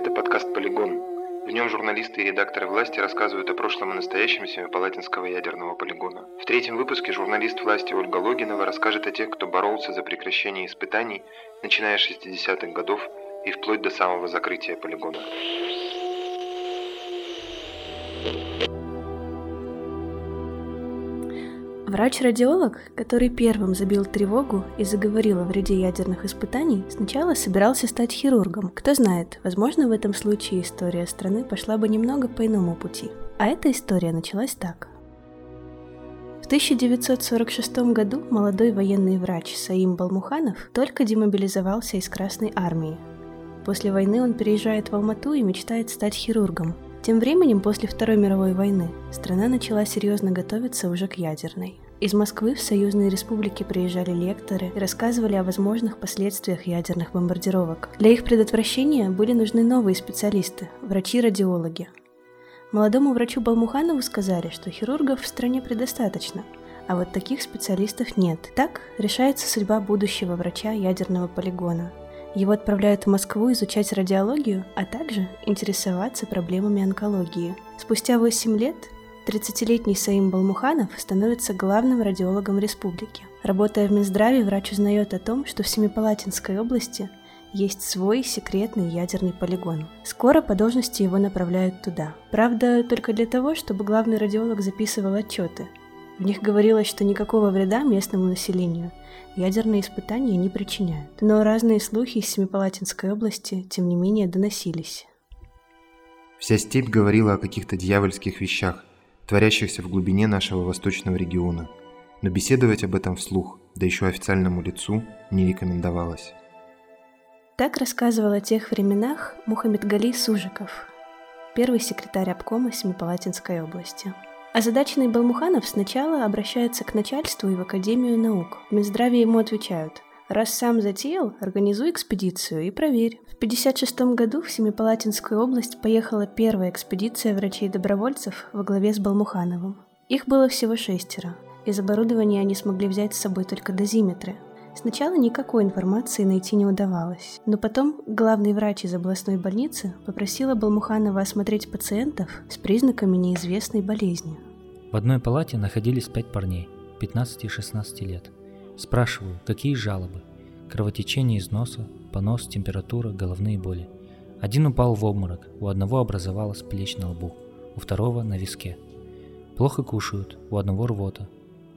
Это подкаст «Полигон». В нем журналисты и редакторы власти рассказывают о прошлом и настоящем Семипалатинского ядерного полигона. В третьем выпуске журналист власти Ольга Логинова расскажет о тех, кто боролся за прекращение испытаний, начиная с 60-х годов и вплоть до самого закрытия полигона. Врач-радиолог, который первым забил тревогу и заговорил о вреде ядерных испытаний, сначала собирался стать хирургом. Кто знает, возможно, в этом случае история страны пошла бы немного по иному пути. А эта история началась так. В 1946 году молодой военный врач Саим Балмуханов только демобилизовался из Красной армии. После войны он переезжает в Алмату и мечтает стать хирургом, тем временем, после Второй мировой войны, страна начала серьезно готовиться уже к ядерной. Из Москвы в союзные республики приезжали лекторы и рассказывали о возможных последствиях ядерных бомбардировок. Для их предотвращения были нужны новые специалисты – врачи-радиологи. Молодому врачу Балмуханову сказали, что хирургов в стране предостаточно, а вот таких специалистов нет. Так решается судьба будущего врача ядерного полигона – его отправляют в Москву изучать радиологию, а также интересоваться проблемами онкологии. Спустя 8 лет 30-летний Саим Балмуханов становится главным радиологом республики. Работая в Минздраве, врач узнает о том, что в Семипалатинской области есть свой секретный ядерный полигон. Скоро по должности его направляют туда. Правда, только для того, чтобы главный радиолог записывал отчеты. В них говорилось, что никакого вреда местному населению ядерные испытания не причиняют. Но разные слухи из Семипалатинской области, тем не менее, доносились. Вся степь говорила о каких-то дьявольских вещах, творящихся в глубине нашего восточного региона. Но беседовать об этом вслух, да еще официальному лицу, не рекомендовалось. Так рассказывал о тех временах Мухаммед Гали Сужиков, первый секретарь обкома Семипалатинской области. Озадаченный Балмуханов сначала обращается к начальству и в Академию наук. В Минздраве ему отвечают Раз сам затеял, организуй экспедицию и проверь. В 1956 году в Семипалатинскую область поехала первая экспедиция врачей-добровольцев во главе с Балмухановым. Их было всего шестеро. Из оборудования они смогли взять с собой только дозиметры. Сначала никакой информации найти не удавалось, но потом главный врач из областной больницы попросила Балмуханова осмотреть пациентов с признаками неизвестной болезни. В одной палате находились пять парней, 15 и 16 лет. Спрашиваю, какие жалобы? Кровотечение из носа, понос, температура, головные боли. Один упал в обморок, у одного образовалась плечь на лбу, у второго на виске. Плохо кушают, у одного рвота,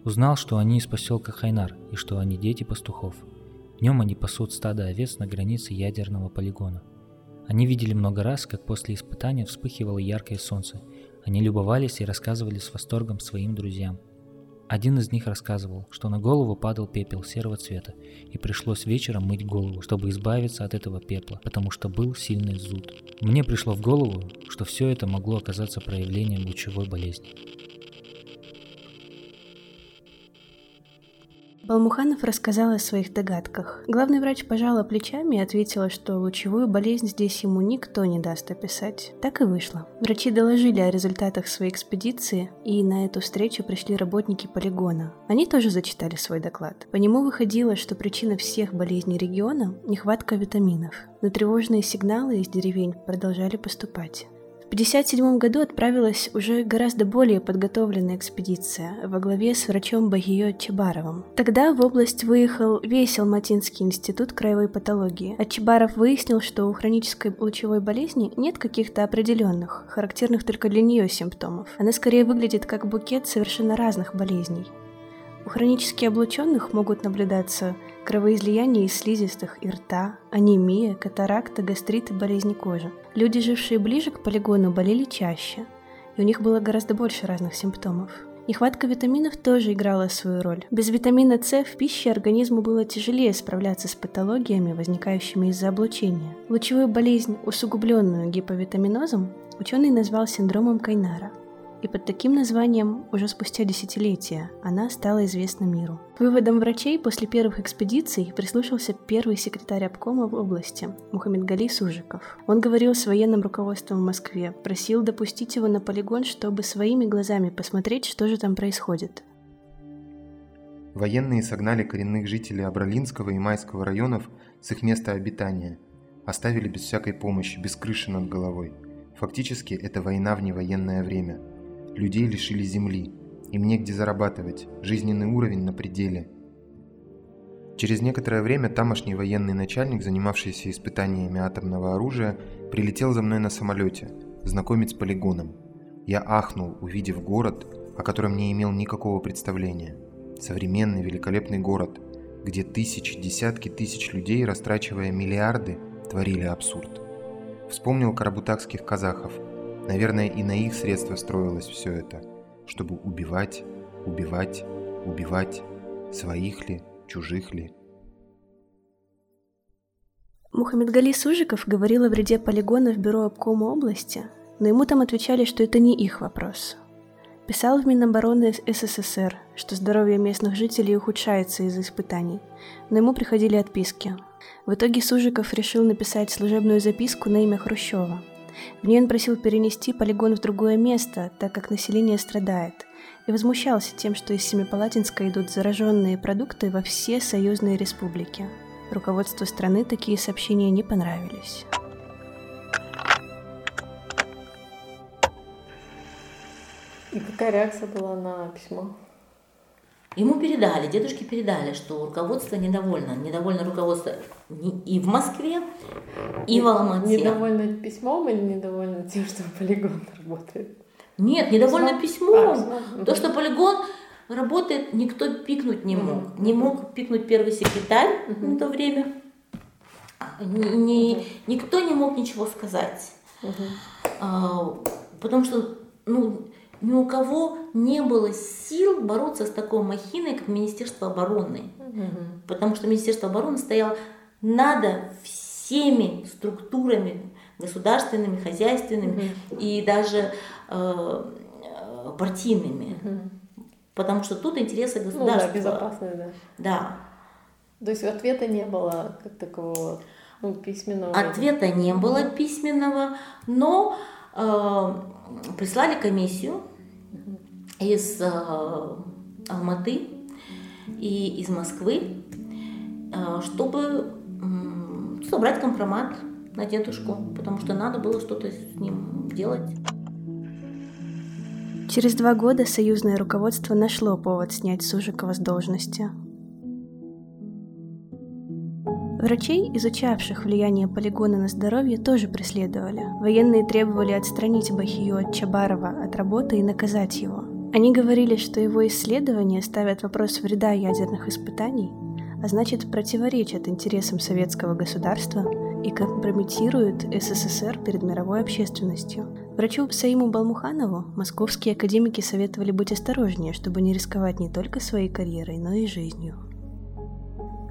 Узнал, что они из поселка Хайнар и что они дети пастухов. Днем они пасут стадо овец на границе ядерного полигона. Они видели много раз, как после испытания вспыхивало яркое солнце. Они любовались и рассказывали с восторгом своим друзьям. Один из них рассказывал, что на голову падал пепел серого цвета, и пришлось вечером мыть голову, чтобы избавиться от этого пепла, потому что был сильный зуд. Мне пришло в голову, что все это могло оказаться проявлением лучевой болезни. Балмуханов рассказал о своих догадках. Главный врач пожала плечами и ответила, что лучевую болезнь здесь ему никто не даст описать. Так и вышло. Врачи доложили о результатах своей экспедиции, и на эту встречу пришли работники полигона. Они тоже зачитали свой доклад. По нему выходило, что причина всех болезней региона – нехватка витаминов. Но тревожные сигналы из деревень продолжали поступать. 1957 году отправилась уже гораздо более подготовленная экспедиция во главе с врачом Багио Чебаровым. Тогда в область выехал весь Алматинский институт краевой патологии, а Чебаров выяснил, что у хронической лучевой болезни нет каких-то определенных, характерных только для нее симптомов. Она скорее выглядит как букет совершенно разных болезней. У хронически облученных могут наблюдаться кровоизлияние из слизистых и рта, анемия, катаракта, гастрит и болезни кожи. Люди, жившие ближе к полигону, болели чаще, и у них было гораздо больше разных симптомов. Нехватка витаминов тоже играла свою роль. Без витамина С в пище организму было тяжелее справляться с патологиями, возникающими из-за облучения. Лучевую болезнь, усугубленную гиповитаминозом, ученый назвал синдромом Кайнара – и под таким названием уже спустя десятилетия она стала известна миру. Выводом врачей после первых экспедиций прислушался первый секретарь обкома в области Мухаммед Гали Сужиков. Он говорил с военным руководством в Москве, просил допустить его на полигон, чтобы своими глазами посмотреть, что же там происходит. Военные согнали коренных жителей Абралинского и Майского районов с их места обитания. Оставили без всякой помощи, без крыши над головой. Фактически это война в невоенное время. Людей лишили земли. Им негде зарабатывать. Жизненный уровень на пределе. Через некоторое время тамошний военный начальник, занимавшийся испытаниями атомного оружия, прилетел за мной на самолете, знакомить с полигоном. Я ахнул, увидев город, о котором не имел никакого представления. Современный великолепный город, где тысячи, десятки тысяч людей, растрачивая миллиарды, творили абсурд. Вспомнил карабутакских казахов. Наверное, и на их средства строилось все это, чтобы убивать, убивать, убивать, своих ли, чужих ли. Мухаммедгали Сужиков говорил о вреде полигона в бюро обкома области, но ему там отвечали, что это не их вопрос. Писал в Минобороны СССР, что здоровье местных жителей ухудшается из-за испытаний, но ему приходили отписки. В итоге Сужиков решил написать служебную записку на имя Хрущева. В ней он просил перенести полигон в другое место, так как население страдает, и возмущался тем, что из Семипалатинска идут зараженные продукты во все союзные республики. Руководству страны такие сообщения не понравились. И какая реакция была на письмо? Ему передали, дедушке передали, что руководство недовольно. Недовольно руководство и в Москве, и в Алмате. Недовольно письмом или недовольно тем, что полигон работает? Нет, недовольно письмом. А, То, что полигон работает, никто пикнуть не мог. Не мог пикнуть первый секретарь mm-hmm. на то время. Ни, ни. Никто не мог ничего сказать. А, потому что ну, ни у кого не было сил бороться с такой махиной, как Министерство обороны. Угу. Потому что Министерство обороны стояло над всеми структурами государственными, хозяйственными угу. и даже э, партийными. Угу. Потому что тут интересы государства. Ну, да, безопасные, да. Да. То есть ответа не было как такового ну, письменного? Ответа не было письменного, но э, прислали комиссию из э, Алматы и из Москвы, э, чтобы собрать компромат на дедушку, потому что надо было что-то с ним делать. Через два года союзное руководство нашло повод снять Сужикова с должности. Врачей, изучавших влияние полигона на здоровье, тоже преследовали. Военные требовали отстранить Бахию от Чабарова от работы и наказать его. Они говорили, что его исследования ставят вопрос вреда ядерных испытаний, а значит противоречат интересам советского государства и компрометируют СССР перед мировой общественностью. Врачу Саиму Балмуханову московские академики советовали быть осторожнее, чтобы не рисковать не только своей карьерой, но и жизнью.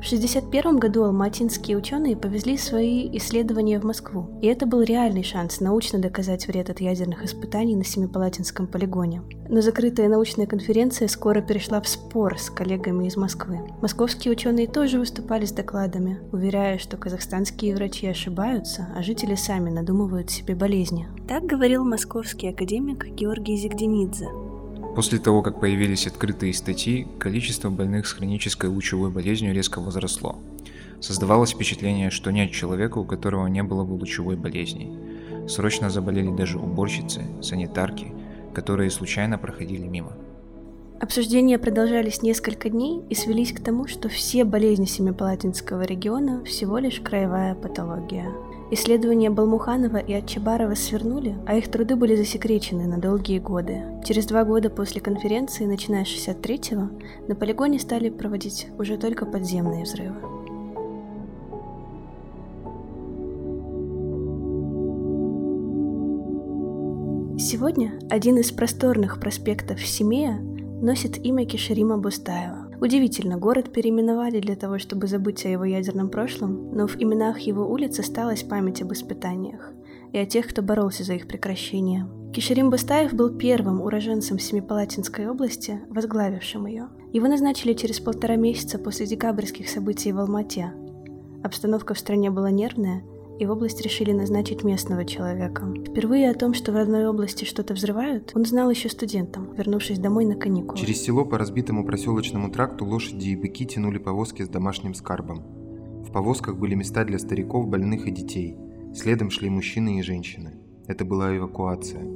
В 1961 году алматинские ученые повезли свои исследования в Москву, и это был реальный шанс научно доказать вред от ядерных испытаний на Семипалатинском полигоне. Но закрытая научная конференция скоро перешла в спор с коллегами из Москвы. Московские ученые тоже выступали с докладами, уверяя, что казахстанские врачи ошибаются, а жители сами надумывают себе болезни. Так говорил московский академик Георгий Зигденидзе, После того, как появились открытые статьи, количество больных с хронической лучевой болезнью резко возросло. Создавалось впечатление, что нет человека, у которого не было бы лучевой болезни. Срочно заболели даже уборщицы, санитарки, которые случайно проходили мимо. Обсуждения продолжались несколько дней и свелись к тому, что все болезни Семипалатинского региона всего лишь краевая патология. Исследования Балмуханова и Отчебарова свернули, а их труды были засекречены на долгие годы. Через два года после конференции, начиная с 63-го, на полигоне стали проводить уже только подземные взрывы. Сегодня один из просторных проспектов Семея носит имя Кишерима Бустаева. Удивительно, город переименовали для того, чтобы забыть о его ядерном прошлом, но в именах его улиц осталась память об испытаниях и о тех, кто боролся за их прекращение. Кишерим Бустаев был первым уроженцем Семипалатинской области, возглавившим ее. Его назначили через полтора месяца после декабрьских событий в Алмате. Обстановка в стране была нервная, и в область решили назначить местного человека. Впервые о том, что в родной области что-то взрывают, он знал еще студентом, вернувшись домой на каникулы. Через село по разбитому проселочному тракту лошади и быки тянули повозки с домашним скарбом. В повозках были места для стариков, больных и детей. Следом шли мужчины и женщины. Это была эвакуация.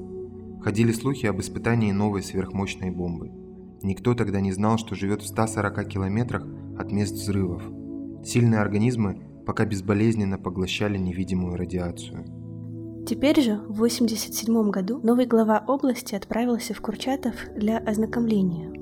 Ходили слухи об испытании новой сверхмощной бомбы. Никто тогда не знал, что живет в 140 километрах от мест взрывов. Сильные организмы пока безболезненно поглощали невидимую радиацию. Теперь же, в 1987 году, новый глава области отправился в Курчатов для ознакомления,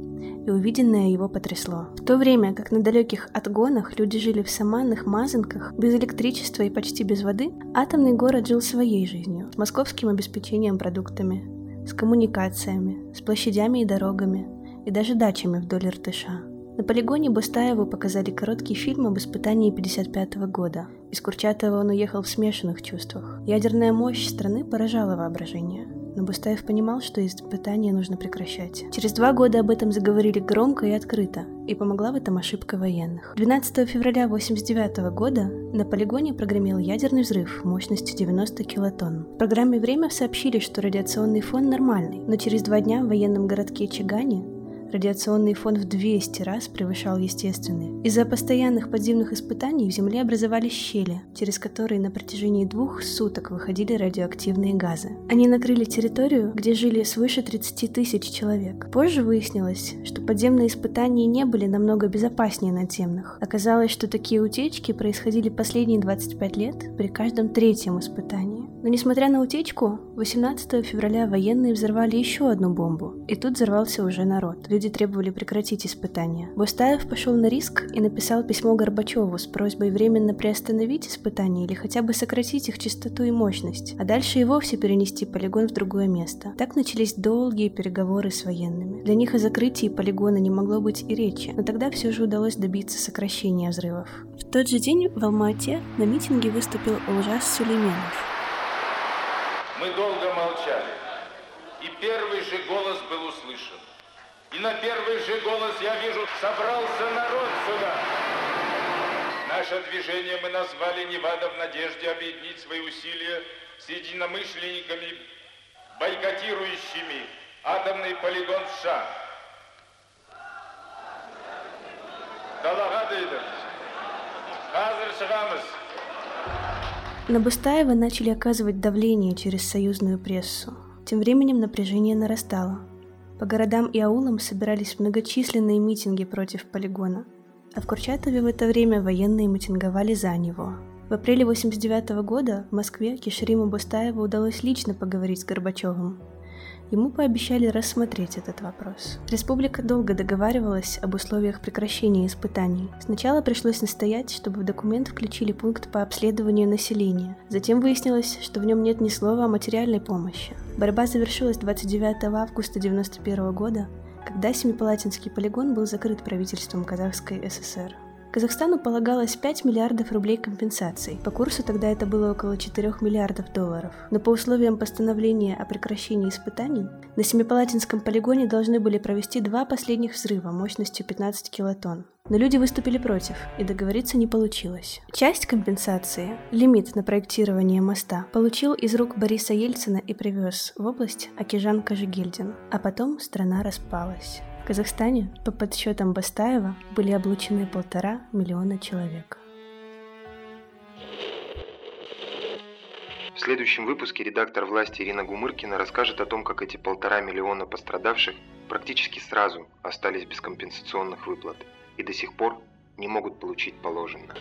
и увиденное его потрясло. В то время, как на далеких отгонах люди жили в саманных мазанках, без электричества и почти без воды, атомный город жил своей жизнью, с московским обеспечением продуктами, с коммуникациями, с площадями и дорогами, и даже дачами вдоль Иртыша. На полигоне Бустаеву показали короткий фильм об испытании 55 года. Из Курчатова он уехал в смешанных чувствах. Ядерная мощь страны поражала воображение. Но Бустаев понимал, что испытания нужно прекращать. Через два года об этом заговорили громко и открыто, и помогла в этом ошибка военных. 12 февраля 1989 года на полигоне прогремел ядерный взрыв мощностью 90 килотонн. В программе «Время» сообщили, что радиационный фон нормальный, но через два дня в военном городке Чигане радиационный фон в 200 раз превышал естественный. Из-за постоянных подземных испытаний в Земле образовались щели, через которые на протяжении двух суток выходили радиоактивные газы. Они накрыли территорию, где жили свыше 30 тысяч человек. Позже выяснилось, что подземные испытания не были намного безопаснее надземных. Оказалось, что такие утечки происходили последние 25 лет при каждом третьем испытании. Но несмотря на утечку, 18 февраля военные взорвали еще одну бомбу, и тут взорвался уже народ. Люди требовали прекратить испытания. Бустаев пошел на риск и написал письмо Горбачеву с просьбой временно приостановить испытания или хотя бы сократить их частоту и мощность, а дальше и вовсе перенести полигон в другое место. Так начались долгие переговоры с военными. Для них о закрытии полигона не могло быть и речи, но тогда все же удалось добиться сокращения взрывов. В тот же день в Алма-Ате на митинге выступил Ужас Сулейменов. Мы долго молчали, и первый же голос был услышан. И на первый же голос я вижу, собрался народ сюда. Наше движение мы назвали «Невада» в надежде объединить свои усилия с единомышленниками, бойкотирующими атомный полигон США. Далаға дейді. Қазір шығамыз. На Бустаева начали оказывать давление через союзную прессу. Тем временем напряжение нарастало. По городам и аулам собирались многочисленные митинги против полигона, а в Курчатове в это время военные митинговали за него. В апреле 89 года в Москве Кишриму Бустаеву удалось лично поговорить с Горбачевым – Ему пообещали рассмотреть этот вопрос. Республика долго договаривалась об условиях прекращения испытаний. Сначала пришлось настоять, чтобы в документ включили пункт по обследованию населения. Затем выяснилось, что в нем нет ни слова о материальной помощи. Борьба завершилась 29 августа 1991 года, когда Семипалатинский полигон был закрыт правительством Казахской ССР. Казахстану полагалось 5 миллиардов рублей компенсаций. По курсу тогда это было около 4 миллиардов долларов. Но по условиям постановления о прекращении испытаний, на Семипалатинском полигоне должны были провести два последних взрыва мощностью 15 килотонн. Но люди выступили против, и договориться не получилось. Часть компенсации, лимит на проектирование моста, получил из рук Бориса Ельцина и привез в область Акижан Кожегельдин, а потом страна распалась. В Казахстане, по подсчетам Бастаева, были облучены полтора миллиона человек. В следующем выпуске редактор власти Ирина Гумыркина расскажет о том, как эти полтора миллиона пострадавших практически сразу остались без компенсационных выплат и до сих пор не могут получить положенное.